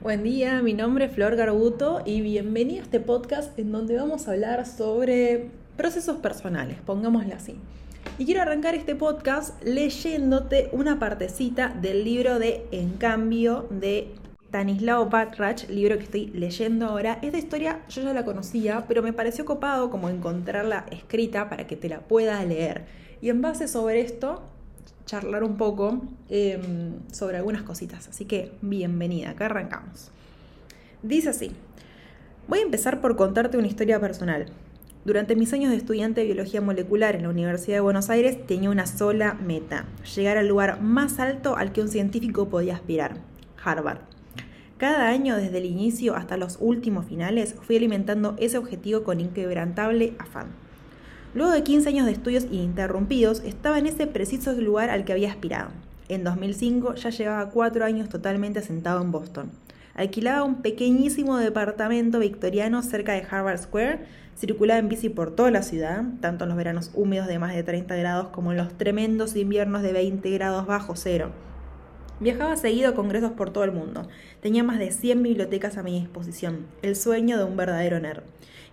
Buen día, mi nombre es Flor Garbuto y bienvenida a este podcast en donde vamos a hablar sobre procesos personales, pongámosle así. Y quiero arrancar este podcast leyéndote una partecita del libro de En cambio de Stanislao Batrach, libro que estoy leyendo ahora. Esta historia yo ya la conocía, pero me pareció copado como encontrarla escrita para que te la puedas leer. Y en base sobre esto charlar un poco em, sobre algunas cositas. Así que bienvenida, acá arrancamos. Dice así, voy a empezar por contarte una historia personal. Durante mis años de estudiante de biología molecular en la Universidad de Buenos Aires tenía una sola meta, llegar al lugar más alto al que un científico podía aspirar, Harvard. Cada año, desde el inicio hasta los últimos finales, fui alimentando ese objetivo con inquebrantable afán. Luego de 15 años de estudios ininterrumpidos, estaba en ese preciso lugar al que había aspirado. En 2005 ya llevaba cuatro años totalmente asentado en Boston. Alquilaba un pequeñísimo departamento victoriano cerca de Harvard Square, circulaba en bici por toda la ciudad, tanto en los veranos húmedos de más de 30 grados como en los tremendos inviernos de 20 grados bajo cero. Viajaba seguido a congresos por todo el mundo. Tenía más de 100 bibliotecas a mi disposición, el sueño de un verdadero nerd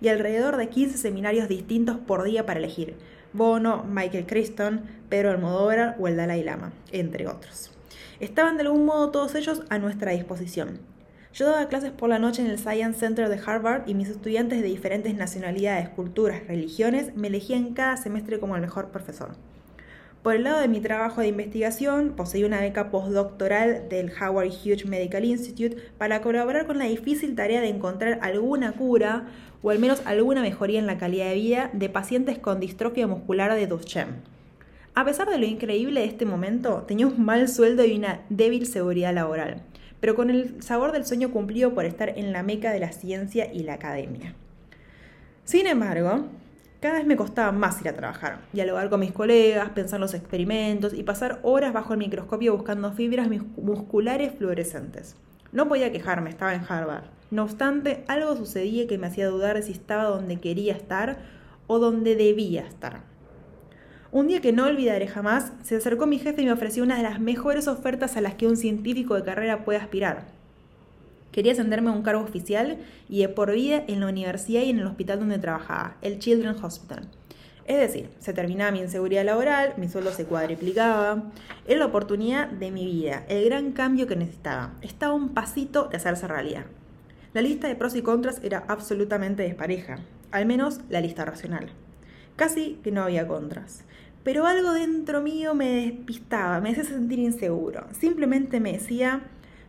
y alrededor de 15 seminarios distintos por día para elegir. Bono, Michael Crichton, Pedro Almodóvar o el Dalai Lama, entre otros. Estaban de algún modo todos ellos a nuestra disposición. Yo daba clases por la noche en el Science Center de Harvard y mis estudiantes de diferentes nacionalidades, culturas, religiones me elegían cada semestre como el mejor profesor. Por el lado de mi trabajo de investigación, poseí una beca postdoctoral del Howard Hughes Medical Institute para colaborar con la difícil tarea de encontrar alguna cura o al menos alguna mejoría en la calidad de vida de pacientes con distrofia muscular de Duchenne. A pesar de lo increíble de este momento, tenía un mal sueldo y una débil seguridad laboral, pero con el sabor del sueño cumplido por estar en la meca de la ciencia y la academia. Sin embargo, cada vez me costaba más ir a trabajar, dialogar con mis colegas, pensar los experimentos y pasar horas bajo el microscopio buscando fibras musculares fluorescentes. No podía quejarme, estaba en Harvard. No obstante, algo sucedía que me hacía dudar si estaba donde quería estar o donde debía estar. Un día que no olvidaré jamás, se acercó mi jefe y me ofreció una de las mejores ofertas a las que un científico de carrera puede aspirar. Quería ascenderme a un cargo oficial y de por vida en la universidad y en el hospital donde trabajaba, el Children's Hospital. Es decir, se terminaba mi inseguridad laboral, mi sueldo se cuadriplicaba. Era la oportunidad de mi vida, el gran cambio que necesitaba. Estaba un pasito de hacerse realidad. La lista de pros y contras era absolutamente despareja, al menos la lista racional. Casi que no había contras. Pero algo dentro mío me despistaba, me hacía sentir inseguro. Simplemente me decía,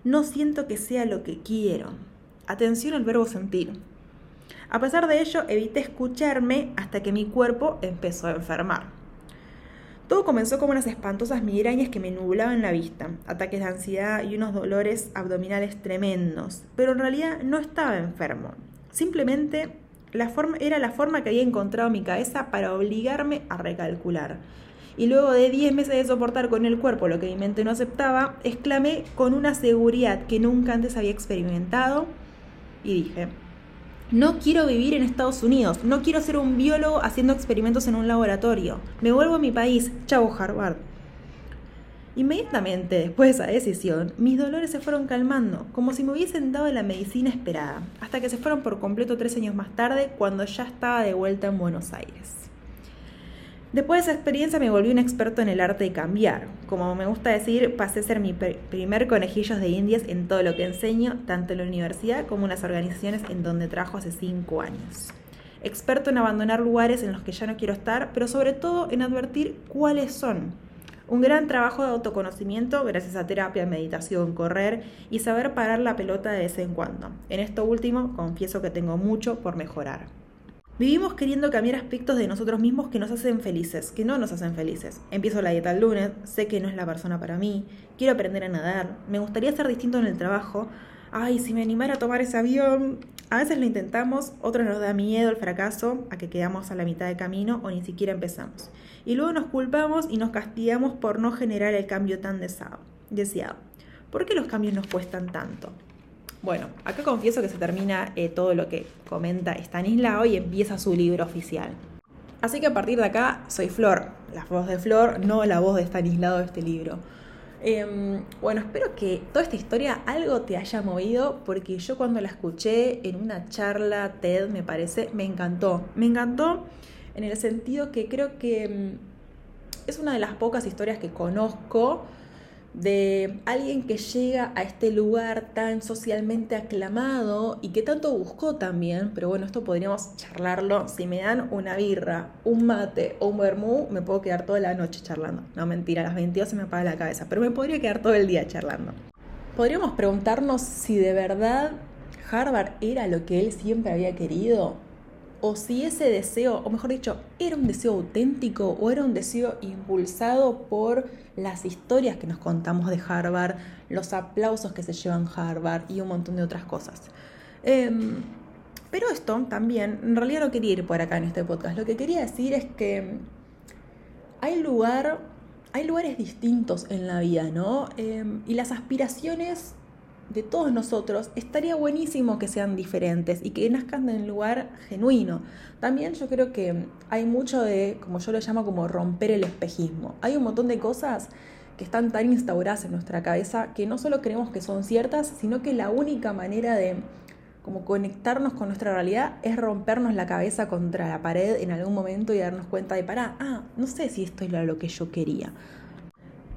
no siento que sea lo que quiero. Atención al verbo sentir. A pesar de ello, evité escucharme hasta que mi cuerpo empezó a enfermar. Todo comenzó como unas espantosas migrañas que me nublaban la vista, ataques de ansiedad y unos dolores abdominales tremendos, pero en realidad no estaba enfermo. Simplemente era la forma que había encontrado mi cabeza para obligarme a recalcular. Y luego de 10 meses de soportar con el cuerpo lo que mi mente no aceptaba, exclamé con una seguridad que nunca antes había experimentado y dije, no quiero vivir en Estados Unidos, no quiero ser un biólogo haciendo experimentos en un laboratorio. Me vuelvo a mi país, chavo Harvard. Inmediatamente después de esa decisión, mis dolores se fueron calmando, como si me hubiesen dado la medicina esperada, hasta que se fueron por completo tres años más tarde, cuando ya estaba de vuelta en Buenos Aires. Después de esa experiencia me volví un experto en el arte de cambiar. Como me gusta decir, pasé a ser mi primer conejillos de indias en todo lo que enseño, tanto en la universidad como en las organizaciones en donde trabajo hace cinco años. Experto en abandonar lugares en los que ya no quiero estar, pero sobre todo en advertir cuáles son. Un gran trabajo de autoconocimiento gracias a terapia, meditación, correr y saber parar la pelota de vez en cuando. En esto último, confieso que tengo mucho por mejorar. Vivimos queriendo cambiar aspectos de nosotros mismos que nos hacen felices, que no nos hacen felices. Empiezo la dieta el lunes, sé que no es la persona para mí, quiero aprender a nadar, me gustaría ser distinto en el trabajo. Ay, si me animara a tomar ese avión. A veces lo intentamos, otros nos da miedo el fracaso, a que quedamos a la mitad de camino o ni siquiera empezamos. Y luego nos culpamos y nos castigamos por no generar el cambio tan deseado. ¿Por qué los cambios nos cuestan tanto? Bueno, acá confieso que se termina eh, todo lo que comenta Stanislao y empieza su libro oficial. Así que a partir de acá soy Flor, la voz de Flor, no la voz de Stanislao de este libro. Em, bueno, espero que toda esta historia algo te haya movido porque yo cuando la escuché en una charla TED, me parece, me encantó. Me encantó en el sentido que creo que em, es una de las pocas historias que conozco de alguien que llega a este lugar tan socialmente aclamado y que tanto buscó también, pero bueno, esto podríamos charlarlo. Si me dan una birra, un mate o un vermú, me puedo quedar toda la noche charlando. No, mentira, a las 22 se me apaga la cabeza, pero me podría quedar todo el día charlando. Podríamos preguntarnos si de verdad Harvard era lo que él siempre había querido o si ese deseo, o mejor dicho, era un deseo auténtico o era un deseo impulsado por las historias que nos contamos de Harvard, los aplausos que se llevan Harvard y un montón de otras cosas. Em, pero esto también, en realidad no quería ir por acá en este podcast, lo que quería decir es que hay lugar, hay lugares distintos en la vida, ¿no? Em, y las aspiraciones de todos nosotros, estaría buenísimo que sean diferentes y que nazcan en un lugar genuino. También yo creo que hay mucho de, como yo lo llamo, como romper el espejismo. Hay un montón de cosas que están tan instauradas en nuestra cabeza que no solo creemos que son ciertas, sino que la única manera de como conectarnos con nuestra realidad es rompernos la cabeza contra la pared en algún momento y darnos cuenta de, pará, ah, no sé si esto era lo que yo quería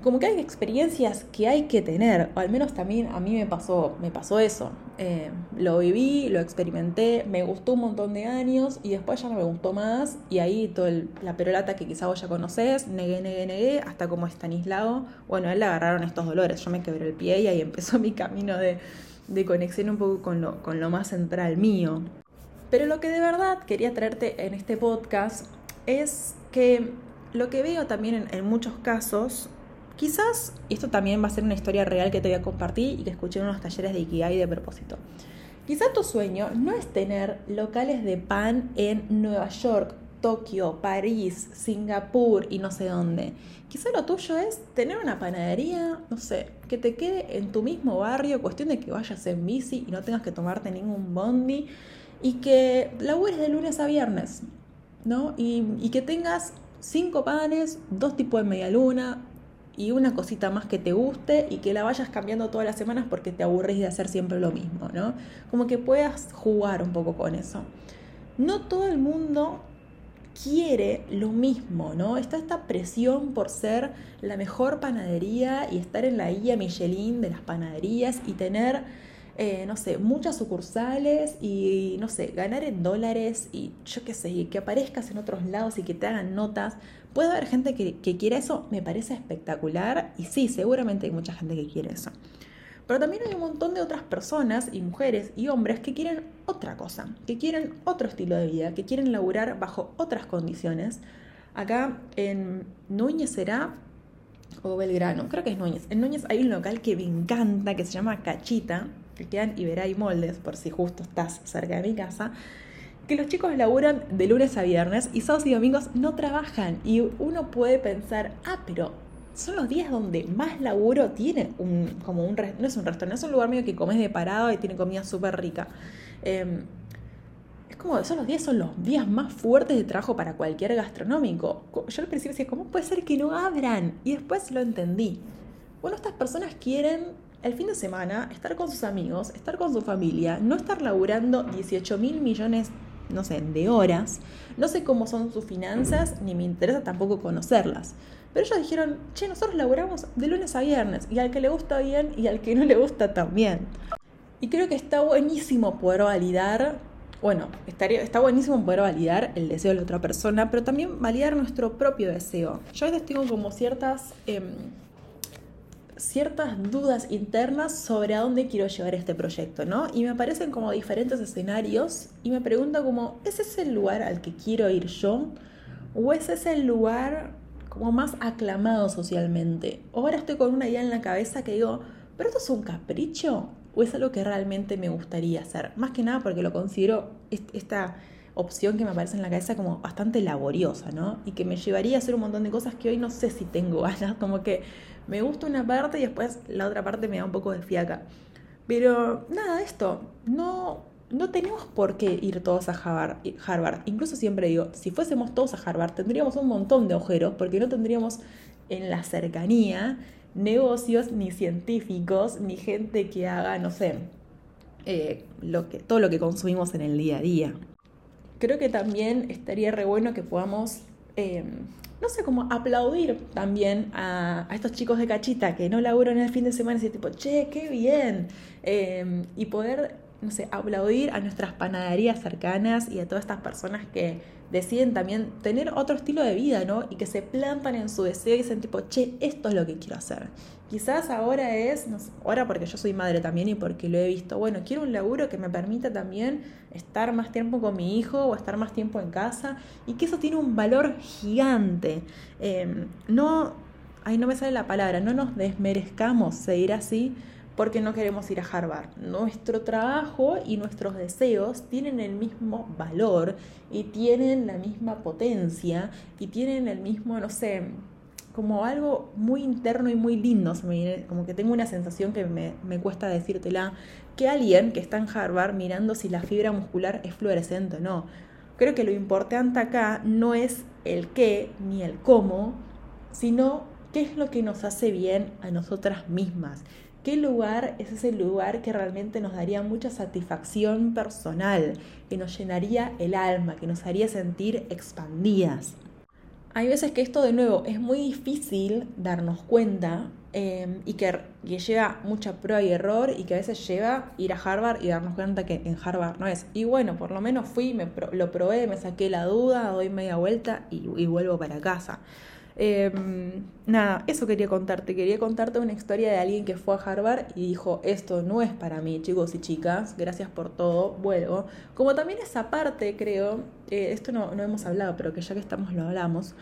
como que hay experiencias que hay que tener, o al menos también a mí me pasó, me pasó eso. Eh, lo viví, lo experimenté, me gustó un montón de años y después ya no me gustó más y ahí toda la perolata que quizá vos ya conocés, negué, negué, negué, hasta como Estanislao, bueno, él le agarraron estos dolores, yo me quebré el pie y ahí empezó mi camino de, conexión un poco con lo, con lo más central mío. Pero lo que de verdad quería traerte en este podcast es que lo que veo también en muchos casos Quizás, y esto también va a ser una historia real que te voy a compartir y que escuché en unos talleres de Ikigai de propósito. Quizás tu sueño no es tener locales de pan en Nueva York, Tokio, París, Singapur y no sé dónde. Quizá lo tuyo es tener una panadería, no sé, que te quede en tu mismo barrio, cuestión de que vayas en bici y no tengas que tomarte ningún bondi y que labures de lunes a viernes, ¿no? Y, y que tengas cinco panes, dos tipos de media luna, y una cosita más que te guste y que la vayas cambiando todas las semanas porque te aburres de hacer siempre lo mismo, ¿no? Como que puedas jugar un poco con eso. No todo el mundo quiere lo mismo, ¿no? Está esta presión por ser la mejor panadería y estar en la guía Michelin de las panaderías y tener, eh, no sé, muchas sucursales y, no sé, ganar en dólares y yo qué sé, y que aparezcas en otros lados y que te hagan notas ¿Puede haber gente que, que quiera eso? Me parece espectacular y sí, seguramente hay mucha gente que quiere eso. Pero también hay un montón de otras personas y mujeres y hombres que quieren otra cosa, que quieren otro estilo de vida, que quieren laburar bajo otras condiciones. Acá en Núñez será o Belgrano, creo que es Núñez. En Núñez hay un local que me encanta que se llama Cachita, que queda en Iberay Moldes, por si justo estás cerca de mi casa que los chicos laburan de lunes a viernes y sábados y domingos no trabajan. Y uno puede pensar, ah, pero son los días donde más laburo tiene un, como un, no es un restaurante, es un lugar medio que comes de parado y tiene comida súper rica. Em, es como, son los días, son los días más fuertes de trabajo para cualquier gastronómico. Yo al principio decía, ¿cómo puede ser que no abran? Y después lo entendí. Bueno, estas personas quieren el fin de semana estar con sus amigos, estar con su familia, no estar laburando 18 mil millones no sé, de horas. No sé cómo son sus finanzas, ni me interesa tampoco conocerlas. Pero ellos dijeron, che, nosotros laburamos de lunes a viernes, y al que le gusta bien y al que no le gusta también. Y creo que está buenísimo poder validar, bueno, estaría, está buenísimo poder validar el deseo de la otra persona, pero también validar nuestro propio deseo. Yo a veces tengo como ciertas... Em, ciertas dudas internas sobre a dónde quiero llevar este proyecto, ¿no? Y me aparecen como diferentes escenarios y me pregunto como, ¿es ese el lugar al que quiero ir yo? ¿O es ese el lugar como más aclamado socialmente? ¿O ahora estoy con una idea en la cabeza que digo, ¿pero esto es un capricho? ¿O es algo que realmente me gustaría hacer? Más que nada porque lo considero esta opción que me aparece en la cabeza como bastante laboriosa, ¿no? Y que me llevaría a hacer un montón de cosas que hoy no sé si tengo ganas, como que me gusta una parte y después la otra parte me da un poco de fiaca. Pero nada, esto, no, no tenemos por qué ir todos a Harvard. Incluso siempre digo, si fuésemos todos a Harvard, tendríamos un montón de agujeros porque no tendríamos en la cercanía negocios, ni científicos, ni gente que haga, no sé, eh, lo que, todo lo que consumimos en el día a día. Creo que también estaría re bueno que podamos, eh, no sé, como aplaudir también a, estos chicos de cachita que no laburan el fin de semana y decir tipo, che, qué bien. Eh, y poder, no sé, aplaudir a nuestras panaderías cercanas y a todas estas personas que deciden también tener otro estilo de vida, ¿no? Y que se plantan en su deseo y dicen tipo, che, esto es lo que quiero hacer. Quizás ahora es, no sé, ahora porque yo soy madre también y porque lo he visto, bueno, quiero un laburo que me permita también estar más tiempo con mi hijo o estar más tiempo en casa y que eso tiene un valor gigante. Em, no, ahí no me sale la palabra, no nos desmerezcamos seguir así porque no queremos ir a Harvard. Nuestro trabajo y nuestros deseos tienen el mismo valor y tienen la misma potencia y tienen el mismo, no sé, como algo muy interno y muy lindo, como que tengo una sensación que me, me, cuesta decírtela, que alguien que está en Harvard mirando si la fibra muscular es fluorescente o no. Creo que lo importante acá no es el qué ni el cómo, sino qué es lo que nos hace bien a nosotras mismas ¿Qué lugar es ese lugar que realmente nos daría mucha satisfacción personal, que nos llenaría el alma, que nos haría sentir expandidas? Hay veces que esto de nuevo es muy difícil darnos cuenta em, y que, lleva mucha prueba y error y que a veces lleva ir a Harvard y darnos cuenta que en Harvard no es. Y bueno, por lo menos fui, me, lo probé, me saqué la duda, doy media vuelta y, y vuelvo para casa. Em, nada, eso quería contarte. Quería contarte una historia de alguien que fue a Harvard y dijo, esto no es para mí, chicos y chicas, gracias por todo, vuelvo. Como también esa parte, creo, eh, esto no, no hemos hablado, pero que ya que estamos lo hablamos,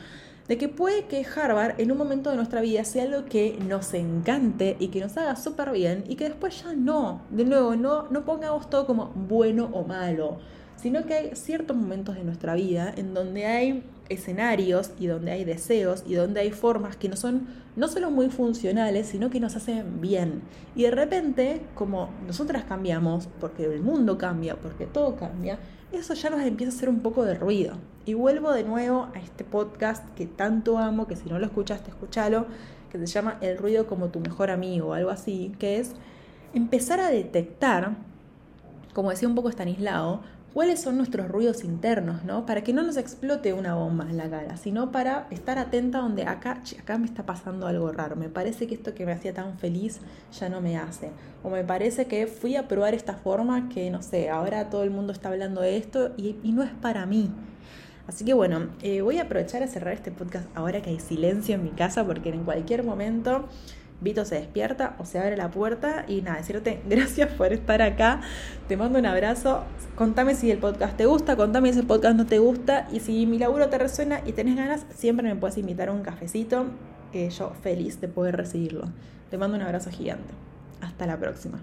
de que puede que Harvard en un momento de nuestra vida sea algo que nos encante y que nos haga súper bien y que después ya no, de nuevo, no, no pongamos todo como bueno o malo, sino que hay ciertos momentos de nuestra vida en donde hay escenarios y donde hay deseos y donde hay formas que no son no solo muy funcionales, sino que nos hacen bien. Y de repente, como nosotras cambiamos, porque el mundo cambia, porque todo cambia, eso ya nos empieza a hacer un poco de ruido. Y vuelvo de nuevo a este podcast que tanto amo, que si no lo escuchaste, escúchalo, que se llama El ruido como tu mejor amigo o algo así, que es empezar a detectar, como decía un poco Stanislao, cuáles son nuestros ruidos internos, ¿no? Para que no nos explote una bomba en la cara, sino para estar atenta donde acá, acá me está pasando algo raro. Me parece que esto que me hacía tan feliz ya no me hace. O me parece que fui a probar esta forma que, no sé, ahora todo el mundo está hablando de esto y, no es para mí. Así que bueno, eh, voy a aprovechar a cerrar este podcast ahora que hay silencio en mi casa porque en cualquier momento Vito se despierta o se abre la puerta y nada, decirte gracias por estar acá. Te mando un abrazo. Contame si el podcast te gusta, contame si el podcast no te gusta y si mi laburo te resuena y tenés ganas, siempre me puedes invitar a un cafecito que yo feliz de poder recibirlo. Te mando un abrazo gigante. Hasta la próxima.